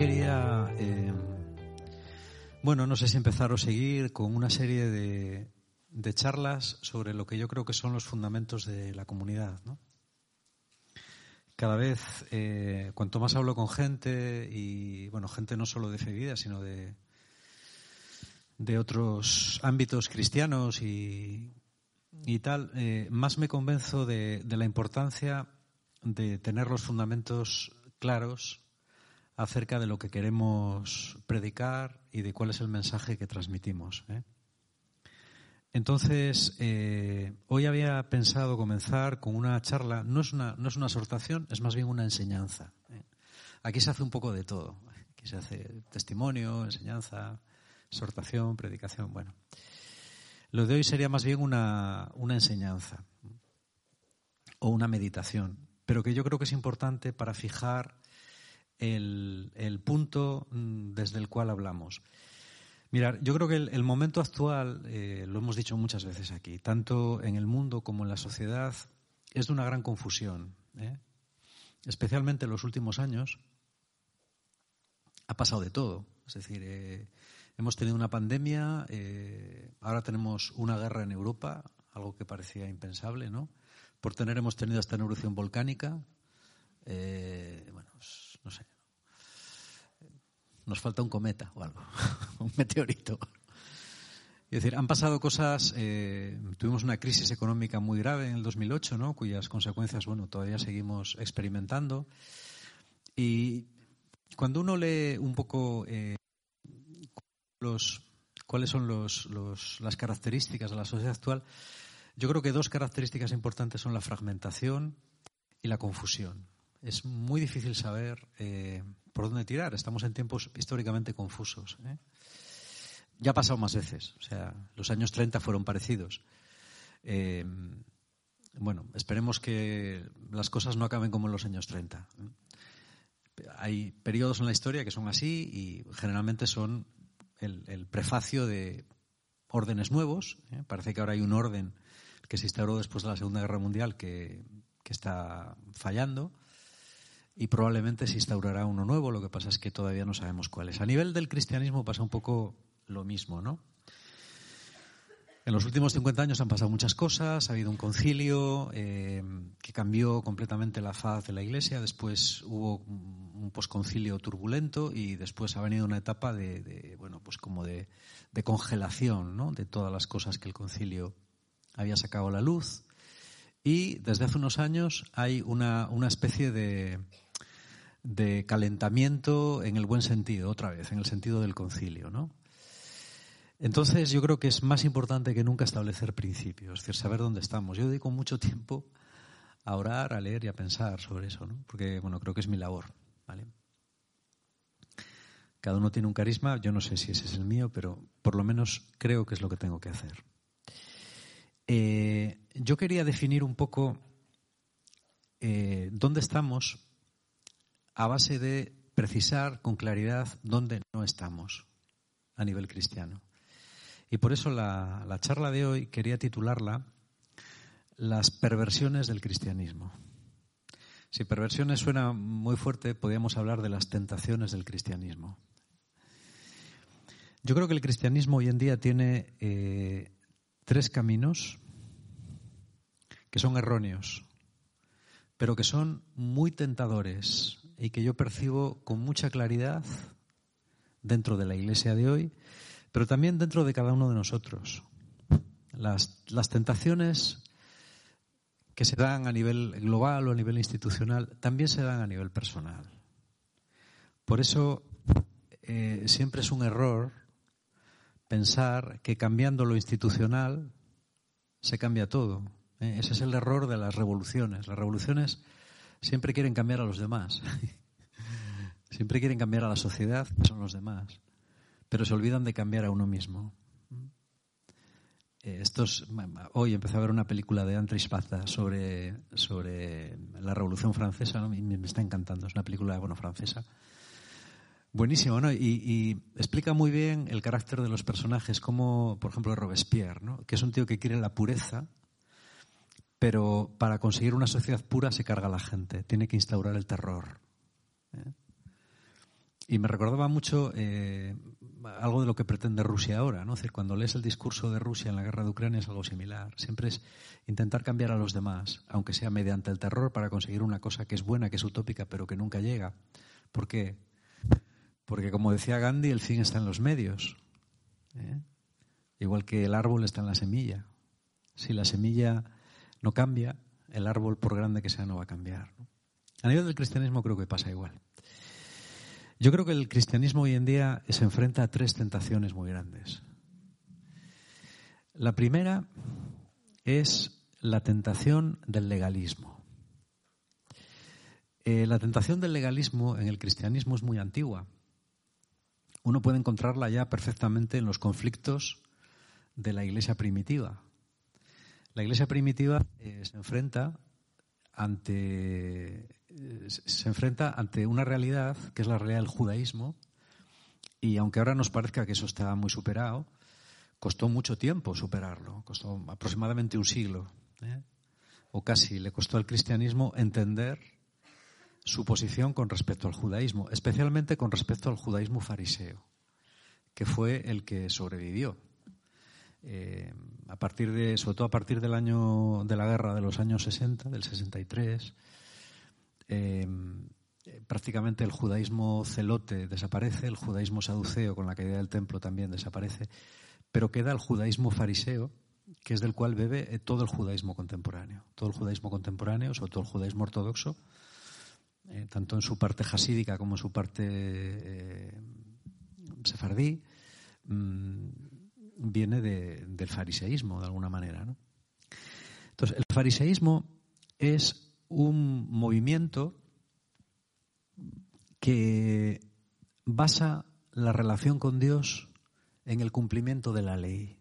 quería, eh, bueno, no sé si empezar o seguir con una serie de, charlas sobre lo que yo creo que son los fundamentos de la comunidad. Cada vez, eh, cuanto más hablo con gente, y bueno, gente no solo de fe sino de, otros ámbitos cristianos y, tal, eh, más me convenzo de la importancia de tener los fundamentos claros acerca de lo que queremos predicar y de cuál es el mensaje que transmitimos. ¿eh? Entonces, eh, hoy había pensado comenzar con una charla, no es una, no es una exhortación, es más bien una enseñanza. ¿eh? Aquí se hace un poco de todo. Aquí se hace testimonio, enseñanza, exhortación, predicación. Bueno, lo de hoy sería más bien una, una enseñanza o una meditación, pero que yo creo que es importante para fijar el, punto mm, desde el cual hablamos. Mirar, yo creo que el, momento actual, eh, lo hemos dicho muchas veces aquí, tanto en el mundo como en la sociedad, es de una gran confusión. ¿eh? Especialmente en los últimos años ha pasado de todo. Es decir, eh, hemos tenido una pandemia, ahora tenemos una guerra en Europa, algo que parecía impensable, ¿no? Por tener hemos tenido esta erupción volcánica. bueno, no sé. Nos falta un cometa o algo, un meteorito. Es decir, han pasado cosas, eh, tuvimos una crisis económica muy grave en el 2008, ¿no? cuyas consecuencias, bueno, todavía seguimos experimentando. Y cuando uno lee un poco eh, los, cuáles son los, las características de la sociedad actual, yo creo que dos características importantes son la fragmentación y la confusión es muy difícil saber eh, por dónde tirar. Estamos en tiempos históricamente confusos. ¿eh? Ya ha pasado más veces. O sea, los años 30 fueron parecidos. Eh, bueno, esperemos que las cosas no acaben como en los años 30. Hay periodos en la historia que son así y generalmente son el, prefacio de órdenes nuevos. Parece que ahora hay un orden que se instauró después de la Segunda Guerra Mundial que está fallando y probablemente se instaurará uno nuevo, lo que pasa es que todavía no sabemos cuál es. A nivel del cristianismo pasa un poco lo mismo, ¿no? En los últimos 50 años han pasado muchas cosas, ha habido un concilio eh, que cambió completamente la faz de la Iglesia, después hubo un posconcilio turbulento y después ha venido una etapa de, bueno, pues como de, congelación, ¿no? De todas las cosas que el concilio había sacado a la luz. Y desde hace unos años hay una, una especie de, de calentamiento en el buen sentido, otra vez, en el sentido del concilio, ¿no? Entonces yo creo que es más importante que nunca establecer principios, es decir, saber dónde estamos. Yo dedico mucho tiempo a orar, a leer y a pensar sobre eso, ¿no? Porque, bueno, creo que es mi labor, ¿vale? Cada uno tiene un carisma, yo no sé si ese es el mío, pero por lo menos creo que es lo que tengo que hacer. Eh, yo quería definir un poco eh, dónde estamos a base de precisar con claridad dónde no estamos a nivel cristiano. Y por eso la, la charla de hoy quería titularla Las perversiones del cristianismo. Si perversiones suena muy fuerte, podríamos hablar de las tentaciones del cristianismo. Yo creo que el cristianismo hoy en día tiene eh, tres caminos que son erróneos, pero que son muy tentadores y que yo percibo con mucha claridad dentro de la iglesia de hoy, pero también dentro de cada uno de nosotros. Las, las tentaciones que se dan a nivel global o a nivel institucional también se dan a nivel personal. Por eso eh, siempre es un error pensar que cambiando lo institucional se cambia todo. ¿eh? Ese es el error de las revoluciones. Las revoluciones siempre quieren cambiar a los demás. siempre quieren cambiar a la sociedad, que son los demás. Pero se olvidan de cambiar a uno mismo. Eh, estos, hoy empecé a ver una película de André Spaza sobre, sobre la Revolución Francesa, me, está encantando, es una película bueno, francesa Buenísimo, ¿no? Y, explica muy bien el carácter de los personajes, como, por ejemplo, Robespierre, ¿no? Que es un tío que quiere la pureza, pero para conseguir una sociedad pura se carga la gente, tiene que instaurar el terror. ¿eh? Y me recordaba mucho eh, algo de lo que pretende Rusia ahora, ¿no? Es decir, cuando lees el discurso de Rusia en la guerra de Ucrania es algo similar. Siempre es intentar cambiar a los demás, aunque sea mediante el terror, para conseguir una cosa que es buena, que es utópica, pero que nunca llega. ¿Por qué? Porque, como decía Gandhi, el fin está en los medios. ¿eh? Igual que el árbol está en la semilla. Si la semilla no cambia, el árbol, por grande que sea, no va a cambiar. A nivel del cristianismo creo que pasa igual. Yo creo que el cristianismo hoy en día se enfrenta a tres tentaciones muy grandes. La primera es la tentación del legalismo. Eh, la tentación del legalismo en el cristianismo es muy antigua. Uno puede encontrarla ya perfectamente en los conflictos de la iglesia primitiva. La iglesia primitiva eh, se enfrenta ante eh, se enfrenta ante una realidad que es la realidad del judaísmo y aunque ahora nos parezca que eso está muy superado, costó mucho tiempo superarlo, costó aproximadamente un siglo, ¿eh? o casi le costó al cristianismo entender su posición con respecto al judaísmo, especialmente con respecto al judaísmo fariseo, que fue el que sobrevivió. Eh, a partir de, sobre todo a partir del año de la guerra de los años 60, del 63, eh, prácticamente el judaísmo celote desaparece, el judaísmo saduceo con la caída del templo también desaparece, pero queda el judaísmo fariseo, que es del cual bebe todo el judaísmo contemporáneo. Todo el judaísmo contemporáneo, sobre todo el judaísmo ortodoxo, tanto en su parte jasídica como en su parte sefardí, mm, viene del fariseísmo, de alguna manera. Entonces, el fariseísmo es un movimiento que basa la relación con Dios en el cumplimiento de la ley.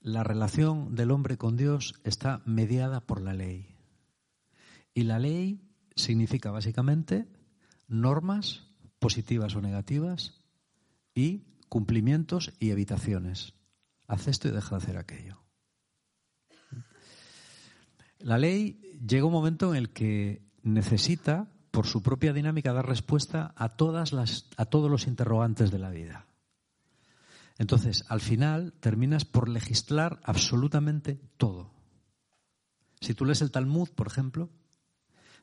La relación del hombre con Dios está mediada por la ley. Y la ley significa básicamente normas positivas o negativas y cumplimientos y evitaciones. Haz esto y deja de hacer aquello. La ley llega un momento en el que necesita, por su propia dinámica, dar respuesta a, todas las, a todos los interrogantes de la vida. Entonces, al final, terminas por legislar absolutamente todo. Si tú lees el Talmud, por ejemplo,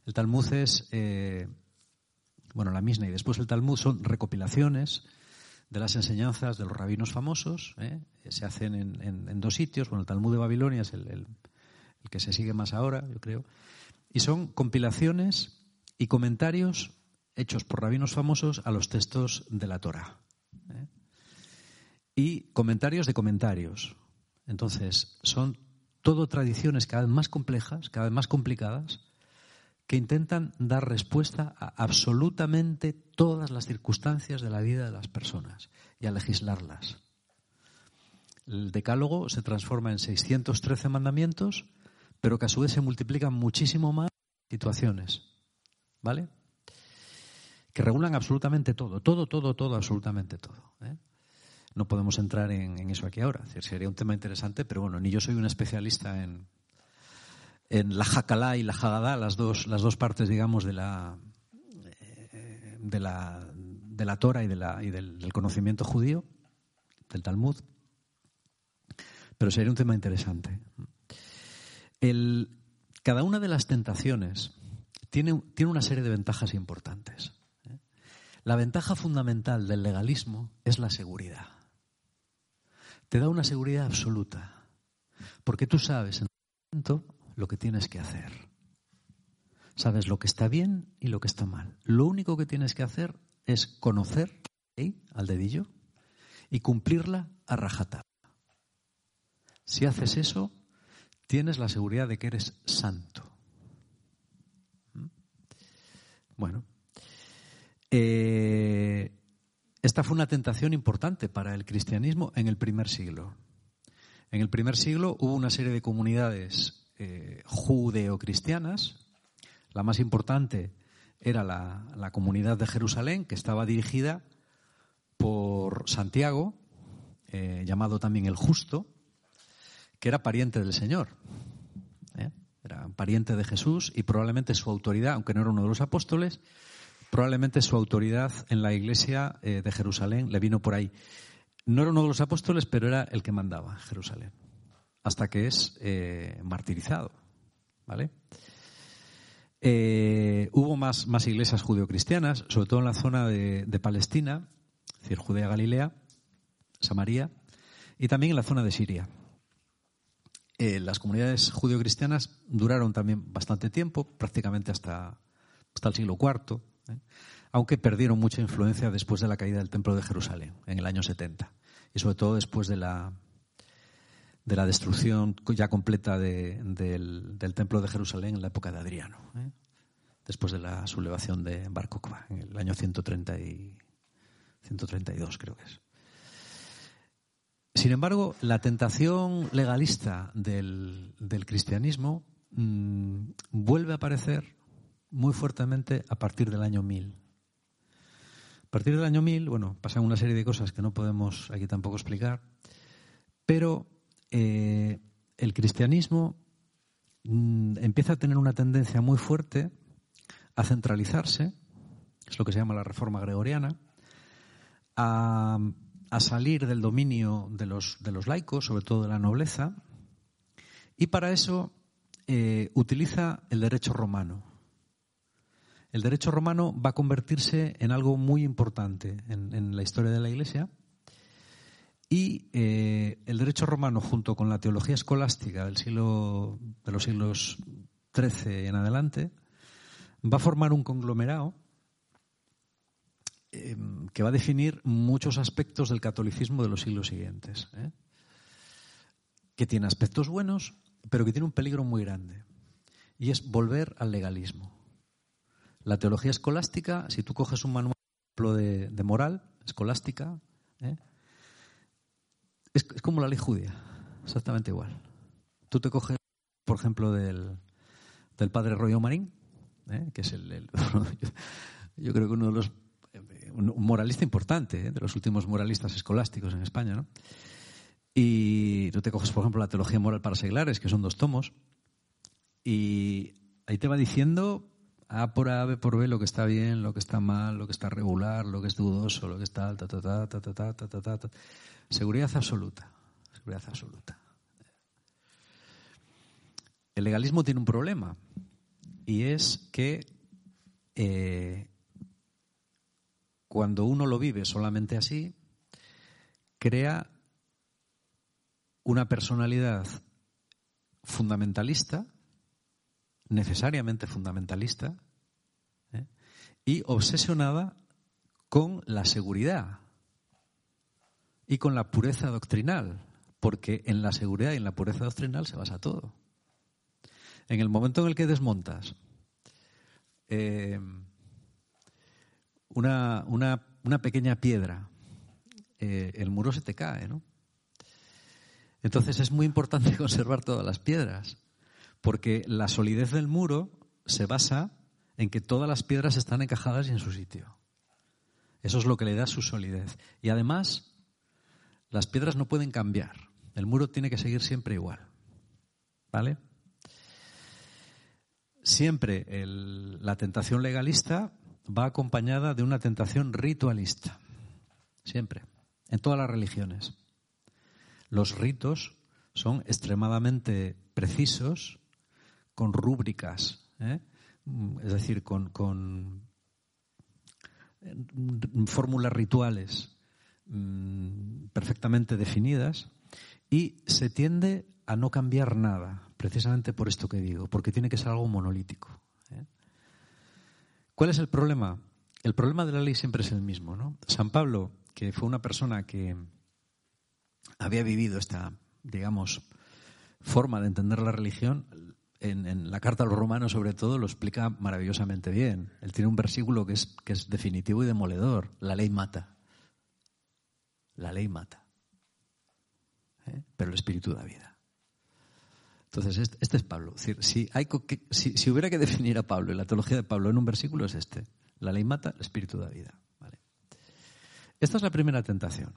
el Talmud es, eh, bueno, la misma y después el Talmud son recopilaciones de las enseñanzas de los rabinos famosos. ¿eh? Se hacen en, dos sitios. Bueno, el Talmud de Babilonia es el, que se sigue más ahora, yo creo. Y son compilaciones y comentarios hechos por rabinos famosos a los textos de la Torah. ¿eh? Y comentarios de comentarios. Entonces, son todo tradiciones cada vez más complejas, cada vez más complicadas, que intentan dar respuesta a absolutamente todas las circunstancias de la vida de las personas y a legislarlas. El decálogo se transforma en 613 mandamientos, pero que a su vez se multiplican muchísimo más situaciones, ¿vale? Que regulan absolutamente todo, todo, todo, todo, absolutamente todo. ¿eh? No podemos entrar en, eso aquí ahora. sería un tema interesante, pero bueno, ni yo soy un especialista en, en la Hakalá y la Hagadá, las dos, las dos partes, digamos, de la, eh, de la, de la Torah y, del, conocimiento judío, del Talmud. Pero sería un tema interesante. El, cada una de las tentaciones tiene, tiene una serie de ventajas importantes. ¿eh? La ventaja fundamental del legalismo es la seguridad. Te da una seguridad absoluta. Porque tú sabes en momento lo que tienes que hacer. Sabes lo que está bien y lo que está mal. Lo único que tienes que hacer es conocer al dedillo y cumplirla a rajatabla. Si haces eso, tienes la seguridad de que eres santo. ¿Mm? Bueno, eh, esta fue una tentación importante para el cristianismo en el primer siglo. En el primer siglo hubo una serie de comunidades eh, judeocristianas. La más importante era la, comunidad de Jerusalén, que estaba dirigida por Santiago, eh, llamado también el Justo, que era pariente del Señor. ¿eh? Era pariente de Jesús y probablemente su autoridad, aunque no era uno de los apóstoles, probablemente su autoridad en la iglesia eh, de Jerusalén le vino por ahí. No era uno de los apóstoles, pero era el que mandaba Jerusalén, hasta que es eh, martirizado. ¿Vale? Eh, hubo más, más iglesias judeocristianas, sobre todo en la zona de, Palestina, es decir, Judea, Galilea, Samaria, y también en la zona de Siria. Eh, las comunidades judeocristianas duraron también bastante tiempo, prácticamente hasta, hasta el siglo IV, aunque perdieron mucha influencia después de la caída del Templo de Jerusalén, en el año 70, y sobre todo después de la, de la destrucción ya completa del, Templo de Jerusalén en la época de Adriano, ¿eh? después de la sublevación de Bar en el año 130 y 132 creo que es. Sin embargo, la tentación legalista del, cristianismo mm, vuelve a aparecer muy fuertemente a partir del año 1000. A partir del año 1000, bueno, pasan una serie de cosas que no podemos aquí tampoco explicar, pero eh, el cristianismo mm, empieza a tener una tendencia muy fuerte a centralizarse, es lo que se llama la reforma gregoriana, a, salir del dominio de los, laicos, sobre todo de la nobleza, y para eso eh, utiliza el derecho romano. El derecho romano va a convertirse en algo muy importante en la historia de la Iglesia y eh, el derecho romano, junto con la teología escolástica del siglo, de los siglos XIII en adelante, va a formar un conglomerado em, que va a definir muchos aspectos del catolicismo de los siglos siguientes. ¿eh? Que tiene aspectos buenos, pero que tiene un peligro muy grande. Y es volver al legalismo. La teología escolástica, si tú coges un manual de, de moral escolástica, ¿eh? Es, como la ley judía, exactamente igual. Tú te coges, por ejemplo, del, padre Rollo Marín, ¿eh? que es el, yo creo que uno de los un moralista importante, ¿eh? de los últimos moralistas escolásticos en España, ¿no? Y tú te coges, por ejemplo, la teología moral para seglares, que son dos tomos, y ahí te va diciendo A por A, B por B, lo que está bien, lo que está mal, lo que está regular, lo que es dudoso, lo que está ta ta ta ta ta ta ta ta ta. Seguridad absoluta. Seguridad absoluta. El legalismo tiene un problema y es que eh, cuando uno lo vive solamente así, crea una personalidad fundamentalista, necesariamente fundamentalista, ¿eh? y obsesionada con la seguridad, y con la pureza doctrinal, porque en la seguridad y en la pureza doctrinal se basa todo. En el momento en el que desmontas eh, una, pequeña piedra, eh, el muro se te cae, ¿no? Entonces es muy importante conservar todas las piedras, porque la solidez del muro se basa en que todas las piedras están encajadas y en su sitio. Eso es lo que le da su solidez. Y además, las piedras no pueden cambiar. El muro tiene que seguir siempre igual. ¿Vale? Siempre la tentación legalista va acompañada de una tentación ritualista. Siempre. En todas las religiones. Los ritos son extremadamente precisos, con rúbricas, ¿eh? es decir, con, con fórmulas rituales Mm, perfectamente definidas y se tiende a no cambiar nada, precisamente por esto que digo, porque tiene que ser algo monolítico. ¿eh? ¿Cuál es el problema? El problema de la ley siempre es el mismo. ¿no? San Pablo, que fue una persona que había vivido esta, digamos, forma de entender la religión, en, la carta a los romanos sobre todo lo explica maravillosamente bien. Él tiene un versículo que es, que es definitivo y demoledor. La ley mata. La ley mata, ¿eh? pero el espíritu da vida. Entonces, este, este es Pablo. si, hay si, hubiera que definir a Pablo y la teología de Pablo en un versículo es este. La ley mata, el espíritu da vida. Esta es la primera tentación.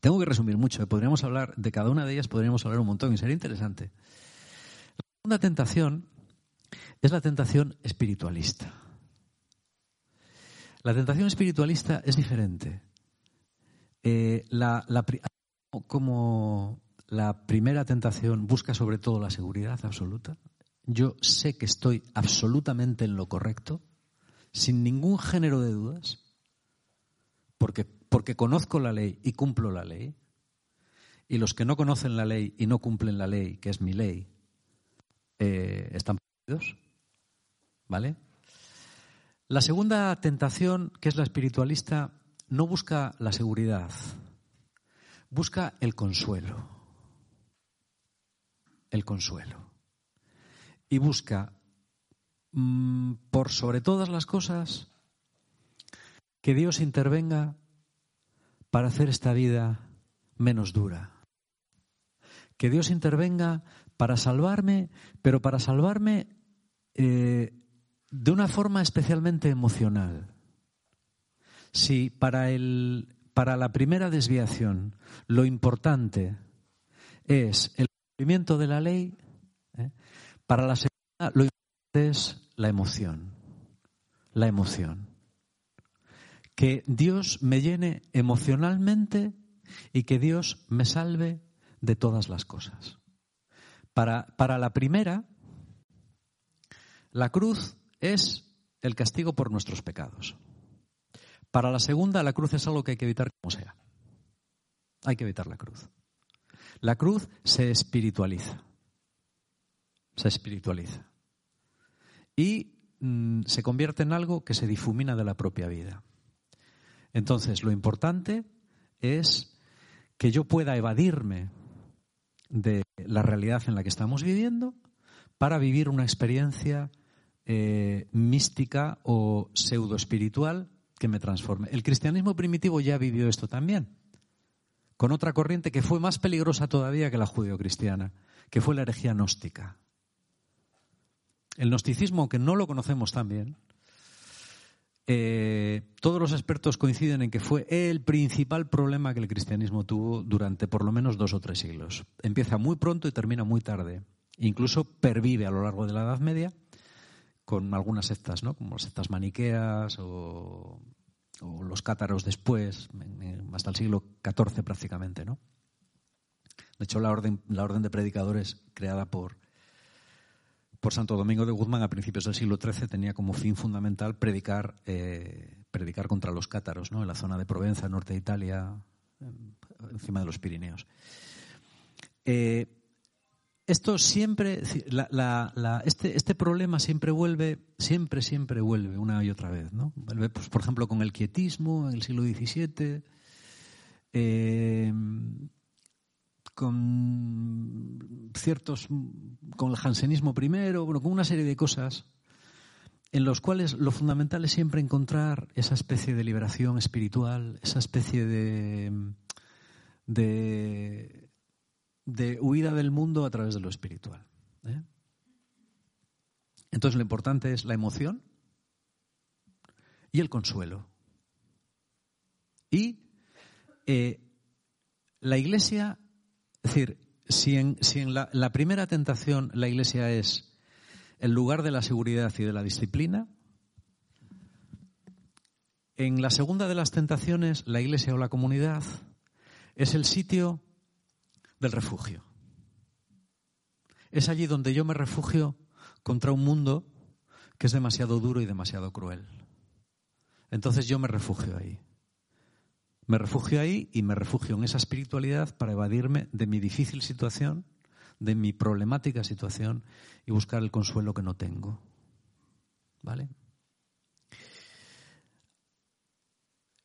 Tengo que resumir mucho. ¿eh? Podríamos hablar de cada una de ellas, podríamos hablar un montón y sería interesante. La segunda tentación es la tentación espiritualista. La tentación espiritualista es diferente. Eh, la, como la primera tentación busca sobre todo la seguridad absoluta, yo sé que estoy absolutamente en lo correcto, sin ningún género de dudas, porque, porque conozco la ley y cumplo la ley, y los que no conocen la ley y no cumplen la ley, que es mi ley, eh, están perdidos. ¿Vale? La segunda tentación, que es la espiritualista, no busca la seguridad, busca el consuelo. El consuelo. Y busca, mm, por sobre todas las cosas, que Dios intervenga para hacer esta vida menos dura. Que Dios intervenga para salvarme, pero para salvarme eh, de una forma especialmente emocional. Si para, el, para la primera desviación lo importante es el cumplimiento de la ley, ¿eh? para la segunda lo importante es la emoción. La emoción. Que Dios me llene emocionalmente y que Dios me salve de todas las cosas. Para, para la primera, la cruz es el castigo por nuestros pecados. Para la segunda, la cruz es algo que hay que evitar como sea. Hay que evitar la cruz. La cruz se espiritualiza. Se espiritualiza. Y mm, se convierte en algo que se difumina de la propia vida. Entonces, lo importante es que yo pueda evadirme de la realidad en la que estamos viviendo para vivir una experiencia eh, mística o pseudo espiritual que me transforme. El cristianismo primitivo ya vivió esto también, con otra corriente que fue más peligrosa todavía que la judeocristiana, que fue la herejía gnóstica. El gnosticismo, que no lo conocemos tan bien, eh, todos los expertos coinciden en que fue el principal problema que el cristianismo tuvo durante por lo menos dos o tres siglos. Empieza muy pronto y termina muy tarde. Incluso pervive a lo largo de la Edad Media con algunas sectas, ¿no? como sectas maniqueas o, los cátaros después, hasta el siglo XIV prácticamente. ¿no? De hecho, la orden, la orden de predicadores creada por, por Santo Domingo de Guzmán a principios del siglo XIII tenía como fin fundamental predicar, eh, predicar contra los cátaros ¿no? en la zona de Provenza, norte de Italia, encima de los Pirineos. Eh, esto siempre, este, este, problema siempre vuelve, siempre, siempre vuelve una y otra vez, ¿no? Vuelve, pues, por ejemplo, con el quietismo en el siglo XVII, eh, con ciertos, con el jansenismo primero, bueno, con una serie de cosas en los cuales lo fundamental es siempre encontrar esa especie de liberación espiritual, esa especie de, de de huida del mundo a través de lo espiritual. ¿eh? Entonces lo importante es la emoción y el consuelo. Y eh, la iglesia, es decir, si en, si en la, la primera tentación la iglesia es el lugar de la seguridad y de la disciplina, en la segunda de las tentaciones la iglesia o la comunidad es el sitio del refugio. Es allí donde yo me refugio contra un mundo que es demasiado duro y demasiado cruel. Entonces yo me refugio ahí. Me refugio ahí y me refugio en esa espiritualidad para evadirme de mi difícil situación, de mi problemática situación y buscar el consuelo que no tengo. ¿Vale?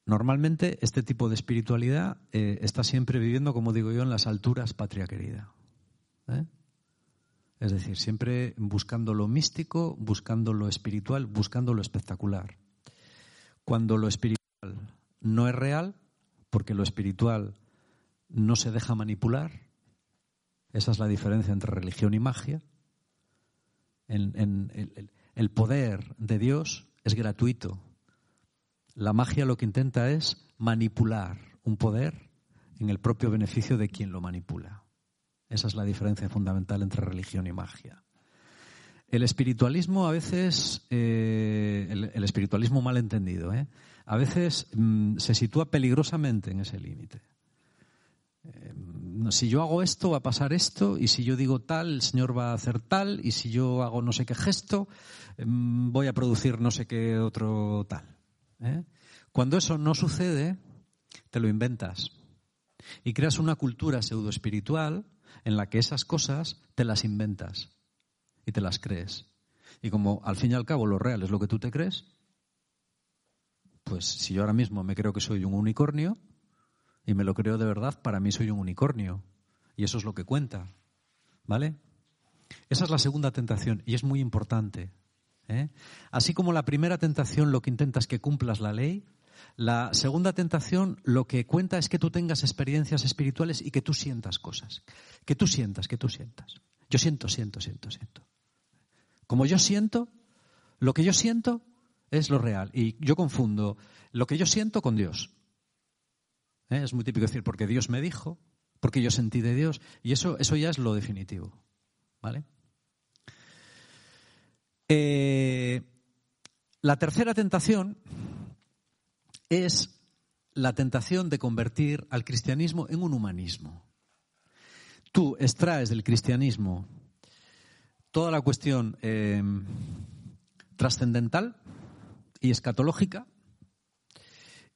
Normalmente este tipo de espiritualidad eh, está siempre viviendo, como digo yo, en las alturas patria querida. ¿eh? Es decir, siempre buscando lo místico, buscando lo espiritual, buscando lo espectacular. Cuando lo espiritual no es real, porque lo espiritual no se deja manipular, esa es la diferencia entre religión y magia. el poder de Dios es gratuito, la magia lo que intenta es manipular un poder en el propio beneficio de quien lo manipula. Esa es la diferencia fundamental entre religión y magia. El espiritualismo a veces, eh, el, espiritualismo mal entendido, ¿eh? a veces mm, se sitúa peligrosamente en ese límite. Eh, si yo hago esto, va a pasar esto, y si yo digo tal, el Señor va a hacer tal, y si yo hago no sé qué gesto, mm, voy a producir no sé qué otro tal. ¿Eh? Cuando eso no sucede, te lo inventas y creas una cultura pseudoespiritual en la que esas cosas te las inventas y te las crees. Y como al fin y al cabo lo real es lo que tú te crees, pues si yo ahora mismo me creo que soy un unicornio y me lo creo de verdad, para mí soy un unicornio. Y eso es lo que cuenta. ¿Vale? Esa es la segunda tentación y es muy importante. ¿Eh? Así como la primera tentación lo que intenta es que cumplas la ley, la segunda tentación lo que cuenta es que tú tengas experiencias espirituales y que tú sientas cosas. Que tú sientas, que tú sientas. Yo siento, siento, siento, siento. Como yo siento, lo que yo siento es lo real. Y yo confundo lo que yo siento con Dios. ¿Eh? Es muy típico decir, porque Dios me dijo, porque yo sentí de Dios. Y eso, eso ya es lo definitivo. ¿Vale? Eh, la tercera tentación es la tentación de convertir al cristianismo en un humanismo. Tú extraes del cristianismo toda la cuestión eh, trascendental y escatológica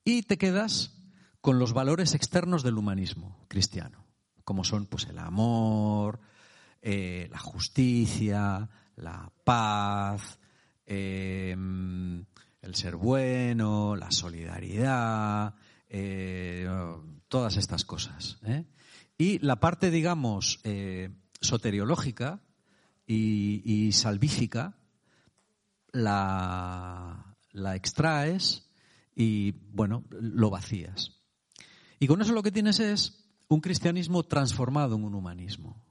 y te quedas con los valores externos del humanismo cristiano, como son pues el amor, eh, la justicia, la paz, eh, el ser bueno, la solidaridad, todas estas cosas. Y la parte, digamos, soteriológica, y, salvífica, la, la extraes y, bueno, lo vacías. Y con eso lo que tienes es un cristianismo transformado en un humanismo.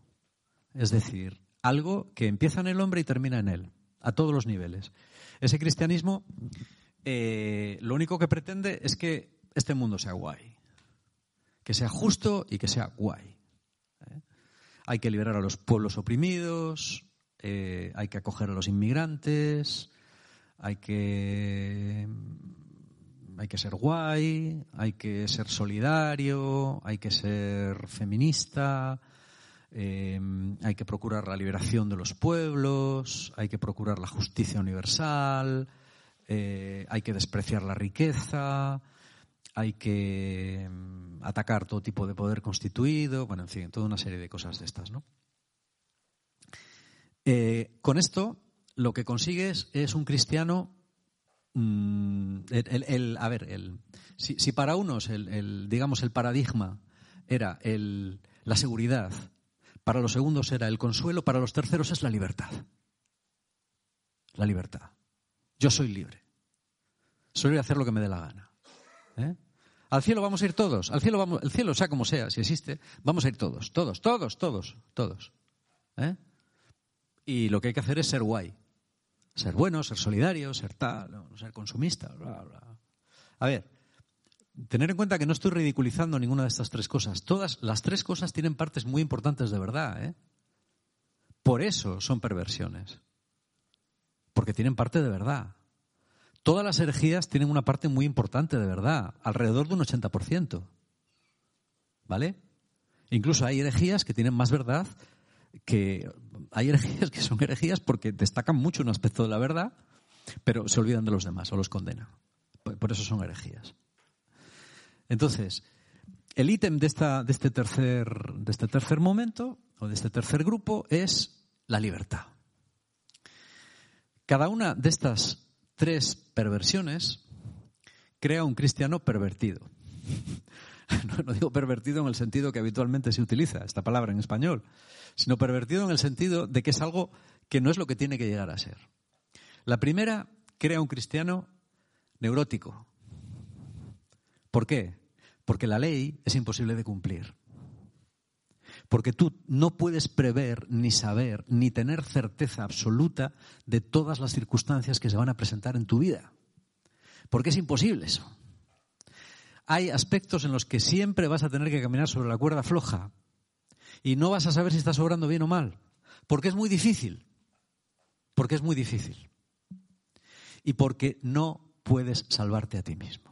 Es decir, algo que empieza en el hombre y termina en él, a todos los niveles. Ese cristianismo eh, lo único que pretende es que este mundo sea guay, que sea justo y que sea guay. ¿eh? Hay que liberar a los pueblos oprimidos, eh, hay que acoger a los inmigrantes, hay que, hay que ser guay, hay que ser solidario, hay que ser feminista, eh, hay que procurar la liberación de los pueblos, hay que procurar la justicia universal, eh, hay que despreciar la riqueza, hay que mm, atacar todo tipo de poder constituido, bueno, en fin, toda una serie de cosas de estas, ¿no? Eh, con esto, lo que consigues es un cristiano. Mm, a ver, si, para unos el, digamos el paradigma era la seguridad, para los segundos era el consuelo, para los terceros es la libertad. La libertad. Yo soy libre. Soy libre de hacer lo que me dé la gana. ¿eh? Al cielo vamos a ir todos. Al cielo el cielo sea como sea, si existe, vamos a ir todos, todos, todos, todos, todos. ¿eh? y lo que hay que hacer es ser guay. Ser bueno, ser solidario, ser tal, ser consumista, bla, bla. A ver, tener en cuenta que no estoy ridiculizando ninguna de estas tres cosas. Todas las tres cosas tienen partes muy importantes de verdad. ¿eh? Por eso son perversiones. Porque tienen parte de verdad. Todas las herejías tienen una parte muy importante de verdad, alrededor de un 80%. ¿Vale? Incluso hay herejías que tienen más verdad que hay herejías que son herejías porque destacan mucho un aspecto de la verdad, pero se olvidan de los demás o los condenan. Por eso son herejías. Entonces, el ítem de, esta, de, este tercer, de este tercer momento o de este tercer grupo es la libertad. Cada una de estas tres perversiones crea un cristiano pervertido. No, digo pervertido en el sentido que habitualmente se utiliza esta palabra en español, sino pervertido en el sentido de que es algo que no es lo que tiene que llegar a ser. La primera crea un cristiano neurótico. ¿Por qué? Porque la ley es imposible de cumplir. Porque tú no puedes prever, ni saber, ni tener certeza absoluta de todas las circunstancias que se van a presentar en tu vida. Porque es imposible eso. Hay aspectos en los que siempre vas a tener que caminar sobre la cuerda floja y no vas a saber si estás obrando bien o mal, porque es muy difícil, porque es muy difícil y porque no puedes salvarte a ti mismo.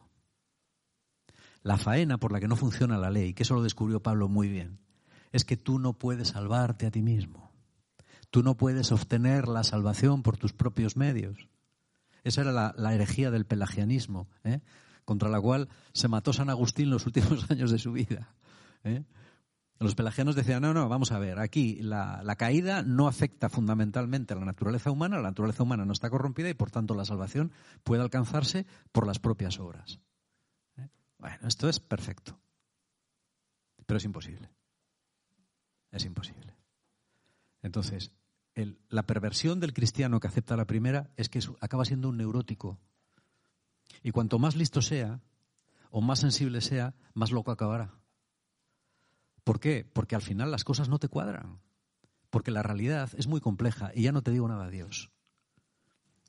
La faena por la que no funciona la ley, que eso lo descubrió Pablo muy bien, es que tú no puedes salvarte a ti mismo. Tú no puedes obtener la salvación por tus propios medios. Esa era la, herejía del pelagianismo, ¿eh? contra la cual se mató San Agustín los últimos años de su vida. ¿eh? Los pelagianos decían, no, no, vamos a ver, aquí la, caída no afecta fundamentalmente a la naturaleza humana, la naturaleza humana no está corrompida y por tanto la salvación puede alcanzarse por las propias obras. Bueno, esto es perfecto, pero es imposible. Es imposible. Entonces, la perversión del cristiano que acepta la primera es que acaba siendo un neurótico. Y cuanto más listo sea, o más sensible sea, más loco acabará. ¿Por qué? Porque al final las cosas no te cuadran. Porque la realidad es muy compleja y ya no te digo nada a Dios.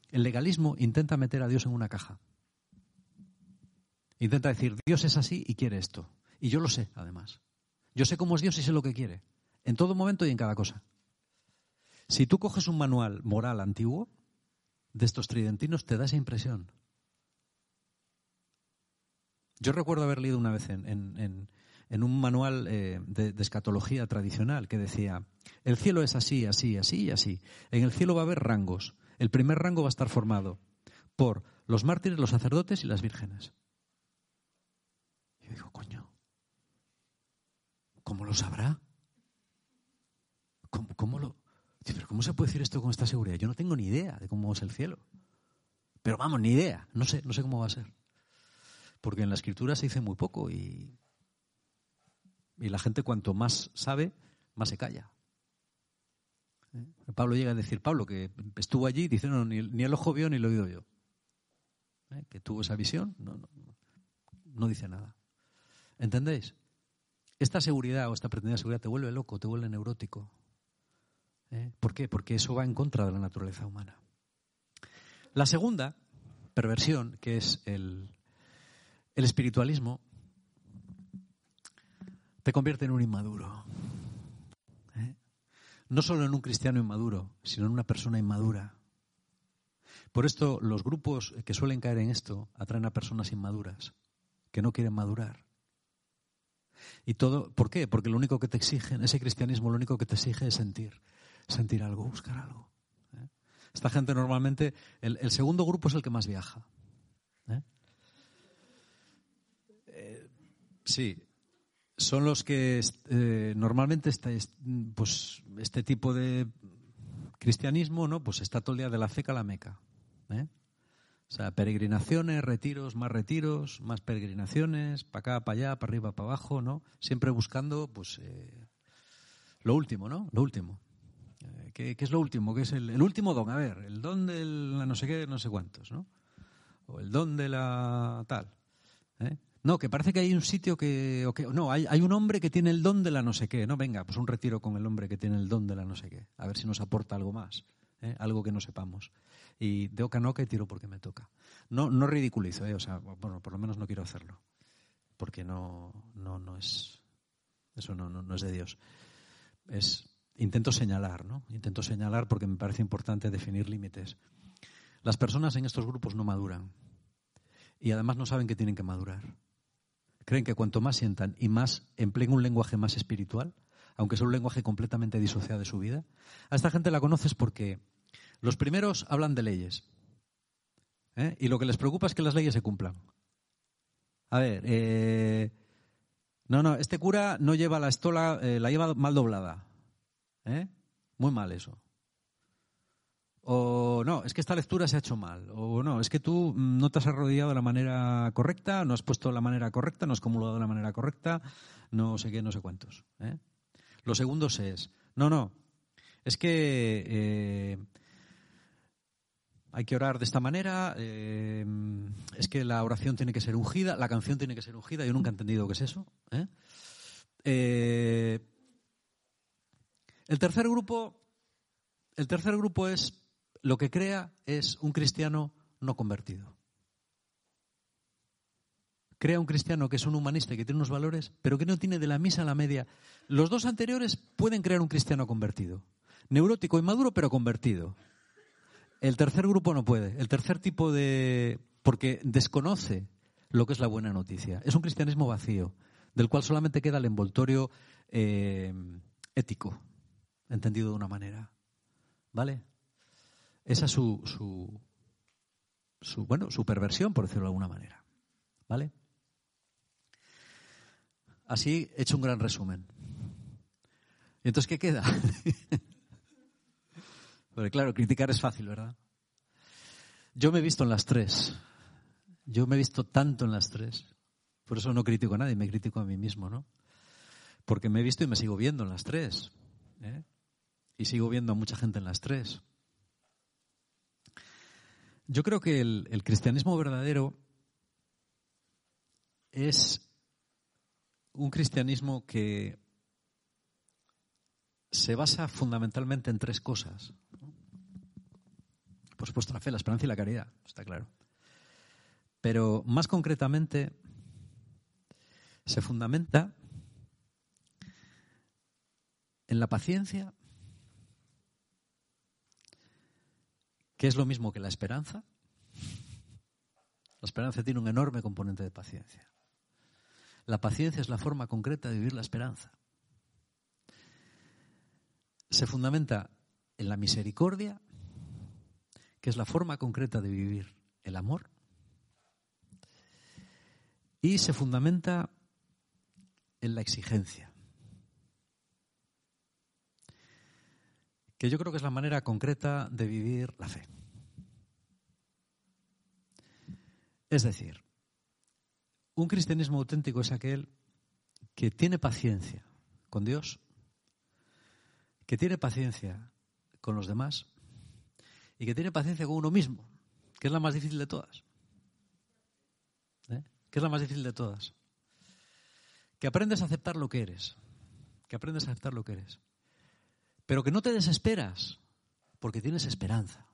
El legalismo intenta meter a Dios en una caja. Intenta decir, Dios es así y quiere esto. Y yo lo sé, además. Yo sé cómo es Dios y sé lo que quiere. En todo momento y en cada cosa. Si tú coges un manual moral antiguo de estos tridentinos, te da esa impresión. Yo recuerdo haber leído una vez en, un manual eh, de, escatología tradicional que decía, el cielo es así, así, así y así. En el cielo va a haber rangos. El primer rango va a estar formado por los mártires, los sacerdotes y las vírgenes. Yo digo, coño, ¿cómo lo sabrá? ¿Cómo, lo...? Pero ¿cómo se puede decir esto con esta seguridad? Yo no tengo ni idea de cómo es el cielo. Pero vamos, ni idea. No sé, no sé cómo va a ser. Porque en la escritura se dice muy poco y y la gente cuanto más sabe, más se calla. ¿Eh? Pablo llega a decir, Pablo, que estuvo allí, dice, no, ni, el ojo vio ni lo oído yo. ¿Eh? Que tuvo esa visión, no, no, dice nada. ¿Entendéis? Esta seguridad o esta pretendida seguridad te vuelve loco, te vuelve neurótico. ¿Eh? ¿Por qué? Porque eso va en contra de la naturaleza humana. La segunda perversión, que es el, espiritualismo, te convierte en un inmaduro. ¿eh? No solo en un cristiano inmaduro, sino en una persona inmadura. Por esto los grupos que suelen caer en esto atraen a personas inmaduras, que no quieren madurar. Y todo, ¿por qué? Porque lo único que te exigen, ese cristianismo lo único que te exige es sentir, sentir algo, buscar algo. ¿eh? Esta gente normalmente, el, segundo grupo es el que más viaja. ¿eh? sí, son los que eh, normalmente este, pues, este tipo de cristianismo no pues está todo el día de la feca a la meca ¿eh? O sea peregrinaciones retiros más retiros más peregrinaciones para acá para allá para arriba para abajo no siempre buscando pues eh, lo último no lo último. ¿qué, es lo último ¿Qué es el, último don a ver el don de la no sé qué no sé cuántos no o el don de la tal ¿eh? No, que parece que hay un sitio que, no, hay, hay, un hombre que tiene el don de la no sé qué, no, venga, pues un retiro con el hombre que tiene el don de la no sé qué, a ver si nos aporta algo más, ¿eh? algo que no sepamos. Y de oca no que tiro porque me toca. No, no ridiculizo, ¿eh? o sea, bueno, por lo menos no quiero hacerlo, porque no, no, no es, eso no, no, no es de Dios. Es, intento señalar, ¿no? Intento señalar porque me parece importante definir límites. Las personas en estos grupos no maduran y además no saben que tienen que madurar creen que cuanto más sientan y más empleen un lenguaje más espiritual, aunque sea un lenguaje completamente disociado de su vida, a esta gente la conoces porque los primeros hablan de leyes ¿eh? y lo que les preocupa es que las leyes se cumplan. A ver, eh, no, no, este cura no lleva la estola, eh, la lleva mal doblada. Muy mal eso. O no, es que esta lectura se ha hecho mal. O no, es que tú no te has arrodillado de la manera correcta, no has puesto la manera correcta, no has comulgado de la manera correcta, no sé qué, no sé cuántos. Lo segundo es, no, no, es que hay que orar de esta manera, eh, es que la oración tiene que ser ungida, la canción tiene que ser ungida, yo nunca he entendido qué es eso. el tercer grupo, el tercer grupo es lo que crea es un cristiano no convertido. Crea un cristiano que es un humanista y que tiene unos valores, pero que no tiene de la misa a la media. Los dos anteriores pueden crear un cristiano convertido. Neurótico, inmaduro, pero convertido. El tercer grupo no puede. El tercer tipo de... porque desconoce lo que es la buena noticia. Es un cristianismo vacío, del cual solamente queda el envoltorio eh, ético, entendido de una manera. ¿Vale? Esa es su, su, su, bueno, su perversión, por decirlo de alguna manera. ¿Vale? Así he hecho un gran resumen. ¿Y entonces qué queda? Porque claro, criticar es fácil, ¿verdad? Yo me he visto en las tres. Yo me he visto tanto en las tres. Por eso no critico a nadie, me critico a mí mismo, ¿no? Porque me he visto y me sigo viendo en las tres. ¿eh? Y sigo viendo a mucha gente en las tres. Yo creo que el cristianismo verdadero es un cristianismo que se basa fundamentalmente en tres cosas. Por supuesto, la fe, la esperanza y la caridad, está claro. Pero más concretamente, se fundamenta en la paciencia, que es lo mismo que la esperanza. La esperanza tiene un enorme componente de paciencia. La paciencia es la forma concreta de vivir la esperanza. Se fundamenta en la misericordia, que es la forma concreta de vivir el amor. Y se fundamenta en la exigencia, que yo creo que es la manera concreta de vivir la fe. Es decir, un cristianismo auténtico es aquel que tiene paciencia con Dios, que tiene paciencia con los demás y que tiene paciencia con uno mismo, que es la más difícil de todas. ¿Eh? Que es la más difícil de todas. Que aprendes a aceptar lo que eres, que aprendes a aceptar lo que eres, pero que no te desesperas, porque tienes esperanza.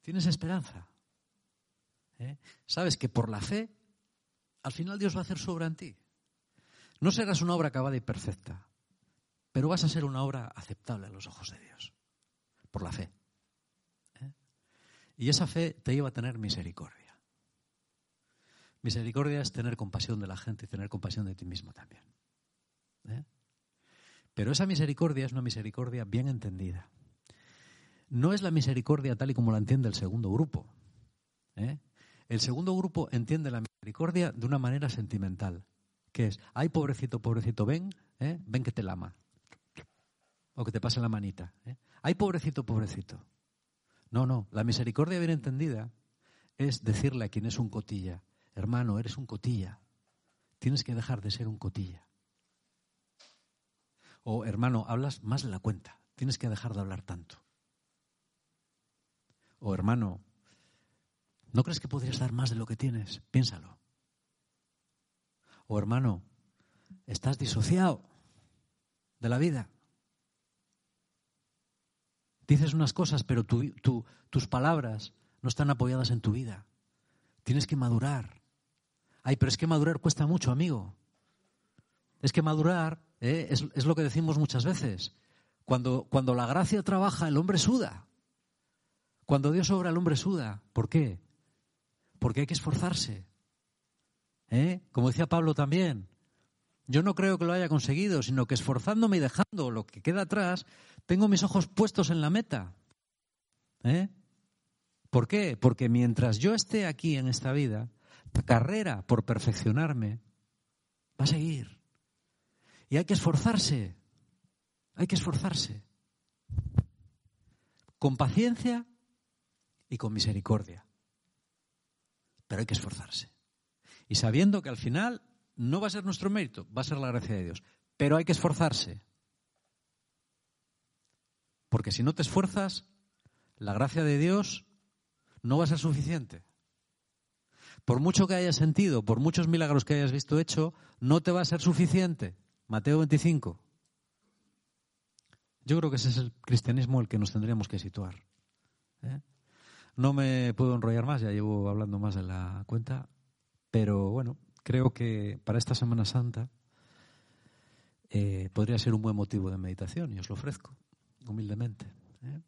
Tienes esperanza. ¿Eh? Sabes que por la fe al final Dios va a hacer su obra en ti. No serás una obra acabada y perfecta, pero vas a ser una obra aceptable a los ojos de Dios, por la fe. Y esa fe te lleva a tener misericordia. Misericordia es tener compasión de la gente y tener compasión de ti mismo también. ¿eh? Pero esa misericordia es una misericordia bien entendida. No es la misericordia tal y como la entiende el segundo grupo. ¿eh? El segundo grupo entiende la misericordia de una manera sentimental, que es, ay pobrecito, pobrecito, ven, ¿eh? ven que te lama. O que te pase la manita. Ay pobrecito, pobrecito. No, no, la misericordia bien entendida es decirle a quien es un cotilla, hermano, eres un cotilla, tienes que dejar de ser un cotilla. O hermano, hablas más de la cuenta, tienes que dejar de hablar tanto. O hermano, ¿No crees que podrías dar más de lo que tienes? Piénsalo. O hermano, estás disociado de la vida. Dices unas cosas, pero tus palabras no están apoyadas en tu vida. Tienes que madurar. Ay, pero es que madurar cuesta mucho, amigo. Es que madurar ¿eh? es, es, lo que decimos muchas veces. Cuando, cuando la gracia trabaja, el hombre suda. Cuando Dios obra, el hombre suda. ¿Por qué? porque hay que esforzarse. ¿Eh? Como decía Pablo también, yo no creo que lo haya conseguido, sino que esforzándome y dejando lo que queda atrás, tengo mis ojos puestos en la meta. ¿Eh? ¿Por qué? Porque mientras yo esté aquí en esta vida, la carrera por perfeccionarme va a seguir. Y hay que esforzarse. Hay que esforzarse. Con paciencia y con misericordia pero hay que esforzarse. Y sabiendo que al final no va a ser nuestro mérito, va a ser la gracia de Dios, pero hay que esforzarse. Porque si no te esfuerzas, la gracia de Dios no va a ser suficiente. Por mucho que hayas sentido, por muchos milagros que hayas visto hecho, no te va a ser suficiente. Mateo 25. Yo creo que ese es el cristianismo el que nos tendríamos que situar. ¿eh? No me puedo enrollar más, ya llevo hablando más de la cuenta, pero bueno, creo que para esta Semana Santa eh, podría ser un buen motivo de meditación y os lo ofrezco humildemente. ¿eh?